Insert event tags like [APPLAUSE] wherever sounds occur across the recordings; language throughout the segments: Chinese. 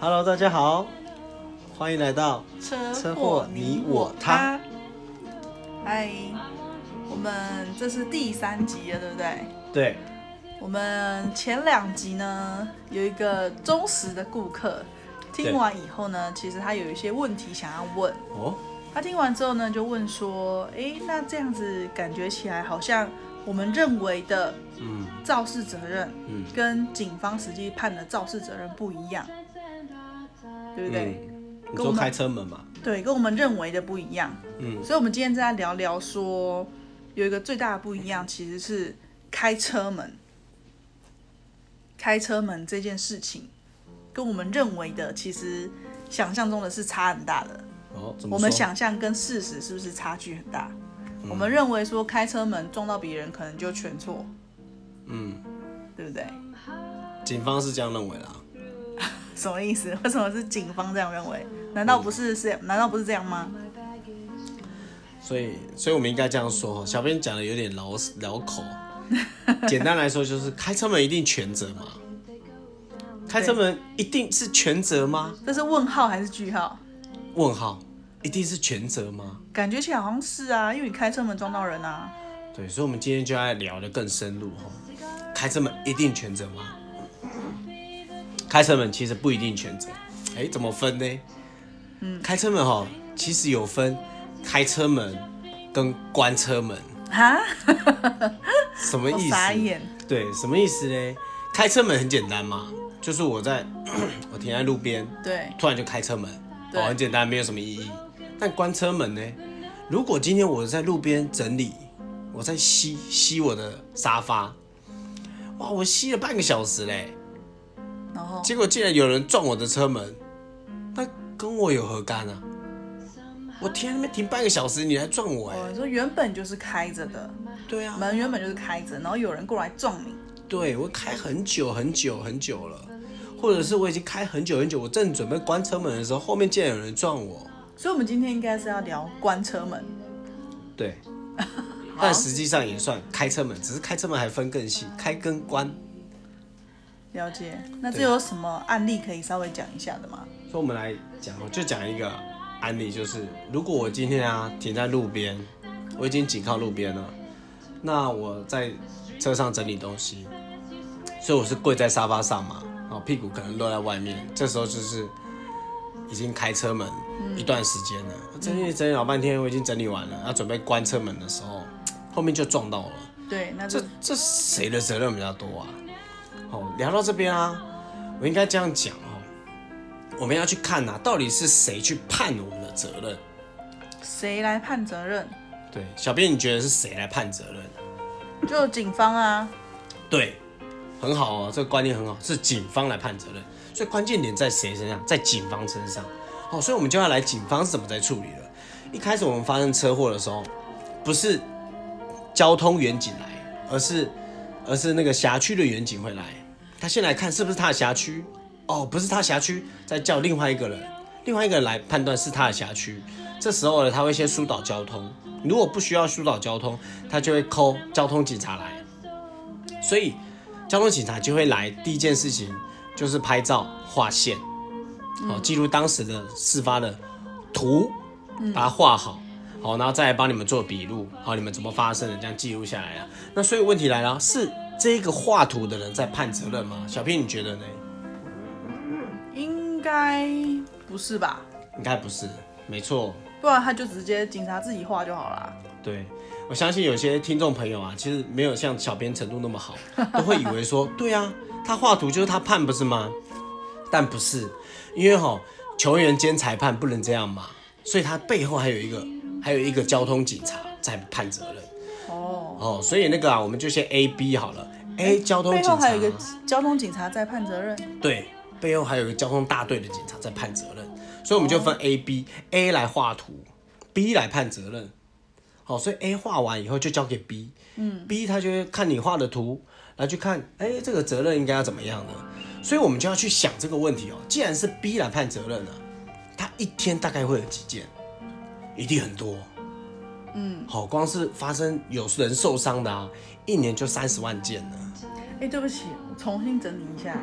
Hello，大家好，欢迎来到车车祸你我他。嗨，我们这是第三集了，对不对？对，我们前两集呢有一个忠实的顾客，听完以后呢，其实他有一些问题想要问。哦，他听完之后呢，就问说：“诶，那这样子感觉起来好像我们认为的嗯。肇事责任，嗯。跟警方实际判的肇事责任不一样，对不对？嗯，你说开车门嘛？对，跟我们认为的不一样。嗯，所以，我们今天在聊聊说，有一个最大的不一样，其实是开车门。开车门这件事情，跟我们认为的，其实想象中的是差很大的。哦，我们想象跟事实是不是差距很大？我们认为说开车门撞到别人可能就全错，嗯，对不对？警方是这样认为的啊。什么意思？为什么是警方这样认为？难道不是是？难道不是这样吗？所以，所以我们应该这样说，小编讲的有点绕绕口。[LAUGHS] 简单来说，就是开车门一定全责吗？开车门一定是全责吗？这是问号还是句号？问号，一定是全责吗？感觉起来好像是啊，因为你开车门撞到人啊。对，所以，我们今天就要聊得更深入哈。开车门一定全责吗？开车门其实不一定全责，哎，怎么分呢？嗯，开车门哈，其实有分开车门跟关车门，哈，我什么意思？傻眼。对，什么意思呢？开车门很简单嘛，就是我在 [COUGHS] 我停在路边，对突然就开车门，很简单，没有什么意义。但关车门呢？如果今天我在路边整理，我在吸吸我的沙发，哇，我吸了半个小时嘞，然后结果竟然有人撞我的车门，那跟我有何干啊？我停在那边停半个小时，你来撞我、哎、说原本就是开着的，对啊，门原本就是开着，然后有人过来撞你，对我开很久很久很久了，或者是我已经开很久很久，我正准备关车门的时候，后面竟然有人撞我，所以我们今天应该是要聊关车门。对，[LAUGHS] 但实际上也算开车门，只是开车门还分更细，开跟关。了解，那这有什么案例可以稍微讲一下的吗？所以我们来讲，就讲一个案例，就是如果我今天啊停在路边，我已经紧靠路边了，那我在车上整理东西，所以我是跪在沙发上嘛，然后屁股可能露在外面，这时候就是已经开车门一段时间了，整理整理老半天，我已经整理完了，要准备关车门的时候，后面就撞到了。对，那这这谁的责任比较多啊？哦，聊到这边啊，我应该这样讲哦，我们要去看呐、到底是谁去判我们的责任？谁来判责任？对，小编你觉得是谁来判责任？就警方啊，对，很好哦，这个观念很好，是警方来判责任。所以关键点在谁身上？在警方身上。哦，所以我们就要来警方是怎么在处理了。一开始我们发生车祸的时候，不是交通员警来，而是而是那个辖区的员警会来，他先来看是不是他的辖区。哦，不是他辖区，再叫另外一个人，另外一个人来判断是他的辖区。这时候呢，他会先疏导交通。如果不需要疏导交通，他就会扣交通警察来。所以交通警察就会来，第一件事情就是拍照画线，好、记录当时的事发的图，把它画好，好，然后再来帮你们做笔录，好，你们怎么发生的，这样记录下来啊。那所以问题来了，是这个画图的人在判责任吗？小平，你觉得呢？应该不是吧？应该不是，没错，不然他就直接警察自己画就好啦。对，我相信有些听众朋友啊，其实没有像小编程度那么好，都会以为说，对啊，他画图就是他判不是吗？但不是，因为哈、球员兼裁判不能这样嘛，所以他背后还有一个还有一个交通警察在判责任哦，哦，所以那个啊，我们就先 A B 好了，A 交通警察后还有一个交通警察在判责任。对，背后还有一个交通大队的警察在判责任，所以我们就分 A、B，A 来画图，B 来判责任。好，所以 A 画完以后就交给 B，嗯，B 他就会看你画的图，来去看，哎、这个责任应该要怎么样呢？所以我们就要去想这个问题哦。既然是 B 来判责任了、他一天大概会有几件？一定很多。嗯，好，光是发生有人受伤的啊，一年就三十万件呢。哎、对不起，我重新整理一下。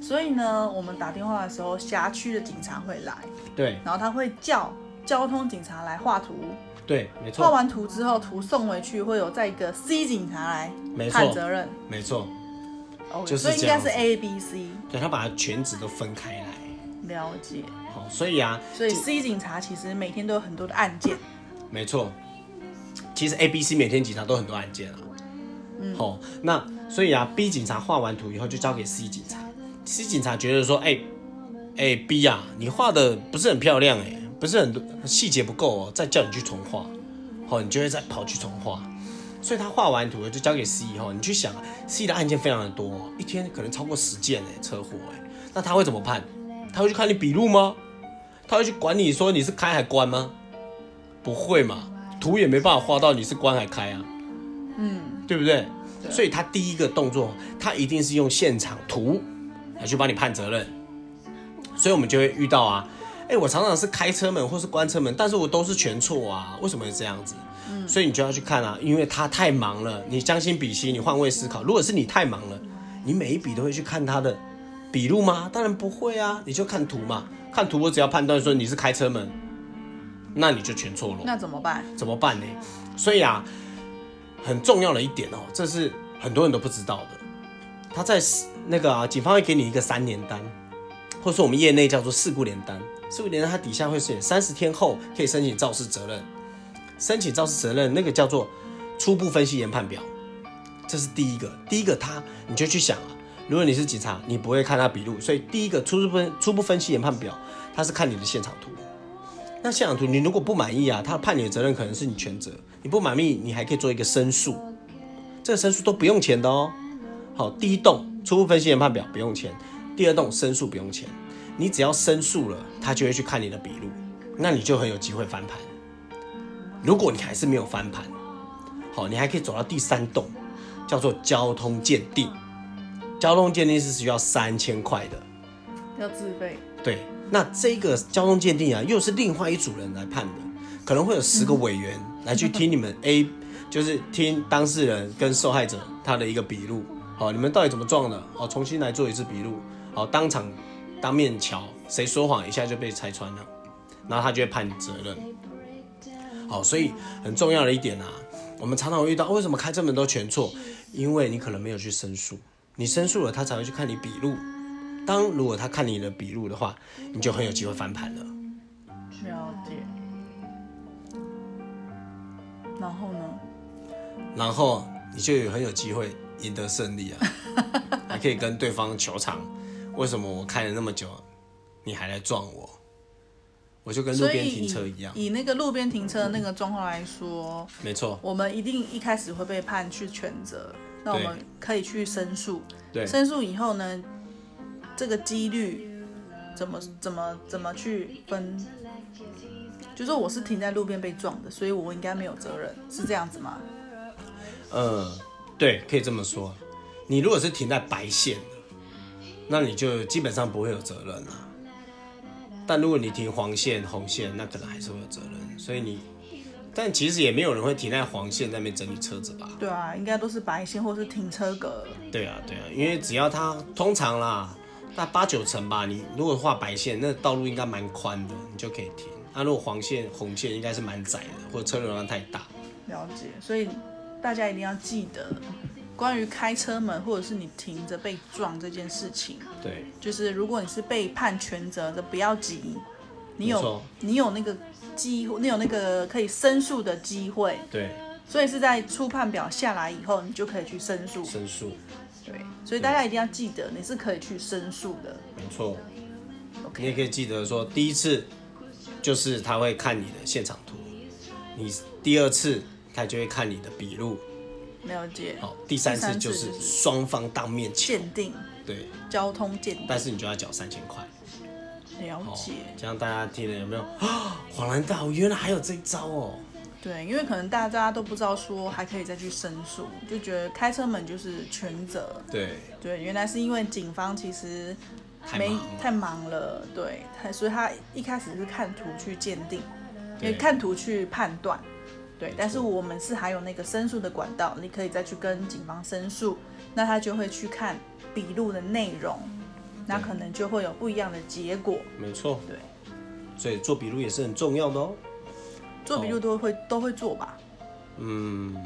所以呢，我们打电话的时候，辖区的警察会来，对。然后他会叫交通警察来画图，对，没错。画，完图之后，图送回去，会有再一个 C 警察来，判责任。没错，OK，就是所以应该是这样子。A、B、C 对他把它全职都分开来，了解。好，所以啊，所以 C 警察其实每天都有很多的案件，没错，其实 A、B、C 每天警察都很多案件啊。嗯，好，那所以啊，B 警察画完图以后就交给 C 警察，C 警察觉得说，哎、哎、B 啊，你画的不是很漂亮哎、不是很多细节不够哦，再叫你去重画，好，你就会再跑去重画。所以他画完图就交给 C 以后，你去想，C 的案件非常的多，一天可能超过十件哎，车祸哎，那他会怎么判？他会去看你笔录吗？他会去管你说你是开还关吗？不会嘛，图也没办法画到你是关还开啊，嗯，对不对？所以他第一个动作，他一定是用现场图来去帮你判责任。所以我们就会遇到啊，哎，我常常是开车门或是关车门，但是我都是全错啊，为什么会这样子？所以你就要去看啊，因为他太忙了，你将心比心，你换位思考，如果是你太忙了，你每一笔都会去看他的笔录吗？当然不会啊，你就看图嘛，看图我只要判断说你是开车门，那你就全错了。那怎么办？怎么办呢？所以啊，很重要的一点哦，这是很多人都不知道的。他在那个啊，警方会给你一个三年单，或者说我们业内叫做事故联单。事故联单它底下会写三十天后可以申请肇事责任，申请肇事责任那个叫做初步分析研判表，这是第一个。第一个他你就去想啊，如果你是警察，你不会看他笔录，所以第一个初步分初步分析研判表，他是看你的现场图。那现场图你如果不满意啊，他判你的责任可能是你全责。你不满意，你还可以做一个申诉，这个申诉都不用钱的哦。好，第一栋初步分析研判表不用钱，第二栋申诉不用钱。你只要申诉了，他就会去看你的笔录，那你就很有机会翻盘。如果你还是没有翻盘，好，你还可以走到第三栋，叫做交通鉴定。交通鉴定是需要三千块的，要自费。对，那这个交通鉴定啊，又是另外一组人来判的，可能会有十个委员来去听你们 [LAUGHS] A，就是听当事人跟受害者他的一个笔录，好，你们到底怎么撞的？哦，重新来做一次笔录，好，当场当面瞧，谁说谎一下就被拆穿了，然后他就会判你责任。好，所以很重要的一点啊，我们常常会遇到，为什么开车门都全错？因为你可能没有去申诉，你申诉了，他才会去看你笔录。当如果他看你的笔录的话，你就很有机会翻盘了。了解。然后呢？然后你就有很有机会赢得胜利啊，[LAUGHS] 还可以跟对方球场，为什么我开了那么久，你还来撞我？我就跟路边停车一样，以以那个路边停车的那个状况来说，没错，我们一定一开始会被判去全责，那我们可以去申诉。对申诉以后呢，这个几率怎么怎么怎么去分？就说我是停在路边被撞的，所以我应该没有责任，是这样子吗？嗯，对，可以这么说。你如果是停在白线的，那你就基本上不会有责任啊。但如果你停黄线、红线，那可能还是会有责任。所以你，但其实也没有人会停在黄线那边整理车子吧？对啊，应该都是白线或是停车格。对啊，对啊，因为只要它通常啦，那八九成吧，你如果画白线，那道路应该蛮宽的，你就可以停。那、如果黄线、红线应该是蛮窄的，或者车流量太大。了解，所以大家一定要记得，关于开车门或者是你停着被撞这件事情，对，就是如果你是被判全责的，不要急，你有你有那个机会，你有那个可以申诉的机会，对，所以是在初判表下来以后，你就可以去申诉。申诉，对，所以大家一定要记得，你是可以去申诉的。没错。你也可以记得说，第一次就是他会看你的现场图，你第二次他就会看你的笔录，了解。好，第三次次就是就是双方当面瞧，鉴定。对，交通鉴定，但是你就要缴三千块。哦了解。，这样大家听了有没有啊？[GASPS] 恍然大悟，原来还有这一招哦。对，因为可能大家都不知道说还可以再去申诉，就觉得开车门就是全责。对，对，原来是因为警方其实没太忙了对，他所以他一开始是看图去鉴定，看图去判断。对，但是我们是还有那个申诉的管道，你可以再去跟警方申诉，那他就会去看笔录的内容，那可能就会有不一样的结果。没错，对，所以做笔录也是很重要的哦。做笔录都会、都会做吧？嗯，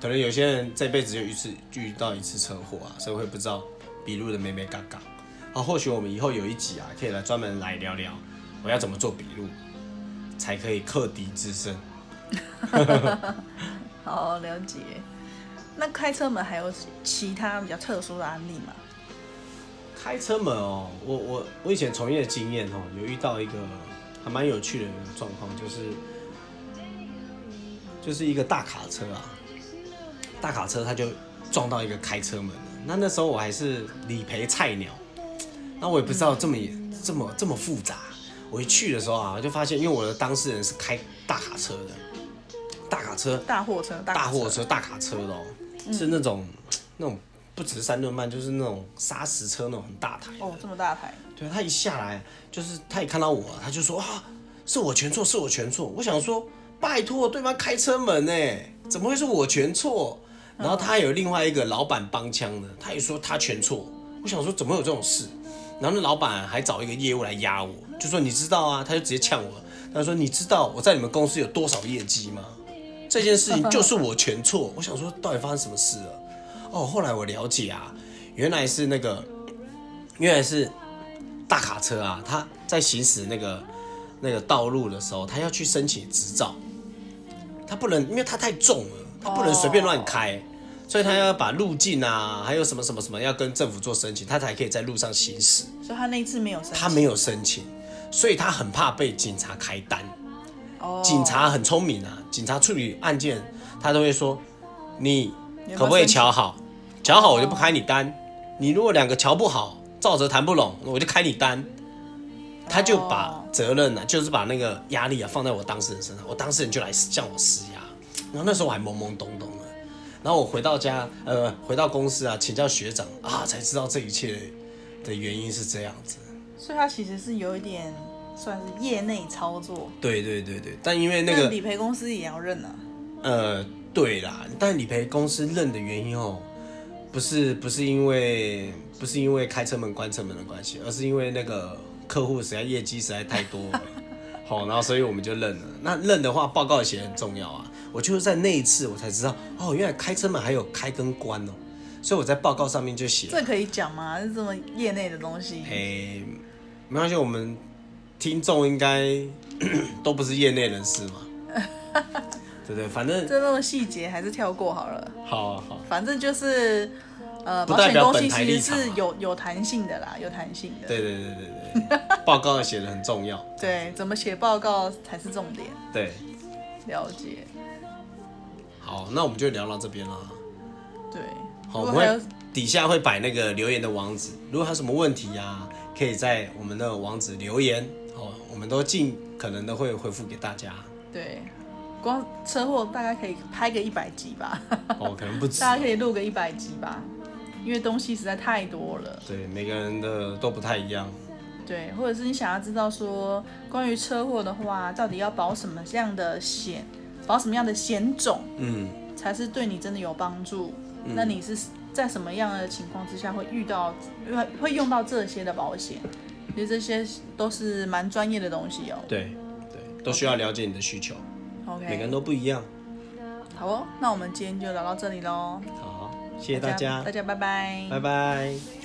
可能有些人这辈子就一次遇到一次车祸啊，所以会不知道笔录的美美嘎嘎。好，或许我们以后有一集啊，可以来专门来聊聊我要怎么做笔录，才可以克敌制胜。[LAUGHS] 好，了解。那开车门还有其他比较特殊的案例吗？开车门哦，我我我以前从业的经验哦，有遇到一个还蛮有趣的状况，就是就是一个大卡车啊，大卡车它就撞到一个开车门了。那那时候我还是理赔菜鸟，那我也不知道这么这么这么复杂。我一去的时候啊，就发现，因为我的当事人是开大卡车的，大卡车、大货车、大货车、大卡车的哦，是那种那种不只是三顿半，就是那种砂石车那种很大台。哦，这么大台，对他一下来，就是他一看到我，他就说啊，是我全错，是我全错。我想说，拜托，对方开车门呢，怎么会是我全错？然后他还有另外一个老板帮腔的，他也说他全错。我想说，怎么有这种事？然后那老板还找一个业务来压我，就说你知道啊，他就直接呛我，他说你知道我在你们公司有多少业绩吗？这件事情就是我全错。我想说，到底发生什么事了？哦，后来我了解啊，原来是那个，原来是大卡车啊，他在行驶那个那个道路的时候，他要去申请执照，他不能，因为他太重了，他不能随便乱开，所以他要把路径啊，还有什么什么什么要跟政府做申请，他才可以在路上行驶。所以他那一次没有申请。他没有申请，所以他很怕被警察开单。哦，警察很聪明啊，警察处理案件，他都会说，你可不可以瞧好？瞧好我就不开你单。你如果两个瞧不好，照着谈不拢，我就开你单。他就把哦责任呢、啊，就是把那个压力啊放在我当事人身上，我当事人就来向我施压。然后那时候我还懵懵懂懂的，然后我回到家，呃，回到公司啊，请教学长啊，才知道这一切的原因是这样子。所以他其实是有一点算是业内操作。对对对对，但因为那那个理赔公司也要认啊。呃，对啦，但理赔公司认的原因哦，不是不是因为不是因为开车门关车门的关系，而是因为那个客户实在业绩实在太多了，好，然后所以我们就认了。那认的话，报告写很重要啊。我就是在那一次我才知道，哦，原来开车门还有开跟关哦，所以我在报告上面就写，这可以讲吗？是这么业内的东西。诶，没关系，我们听众应该 [COUGHS] 都不是业内人士嘛，对不对？反正这种细节还是跳过好了。好好。反正就是，呃，保险公司其实是有有弹性的啦，有弹性的。对对对对对，[LAUGHS] 报告写的很重要。对，怎么写报告才是重点。对，了解。好，那我们就聊到这边啦。对。好，我们底下会摆那个留言的网址，如果还有什么问题啊，可以在我们的网址留言，哦，我们都尽可能的会回复给大家。对，光车祸大概可以拍个一百集吧，哦，可能不止，大家可以录个一百集吧，因为东西实在太多了。对，每个人的都不太一样。对，或者是你想要知道说关于车祸的话，到底要保什么样的险，保什么样的险种嗯，才是对你真的有帮助？那你是在什么样的情况之下会遇到会会用到这些的保险？其实这些都是蛮专业的东西哦。对对，都需要了解你的需求，每个人都不一样。好哦，那我们今天就聊到这里喽，好，谢谢大家大，家拜拜，拜拜。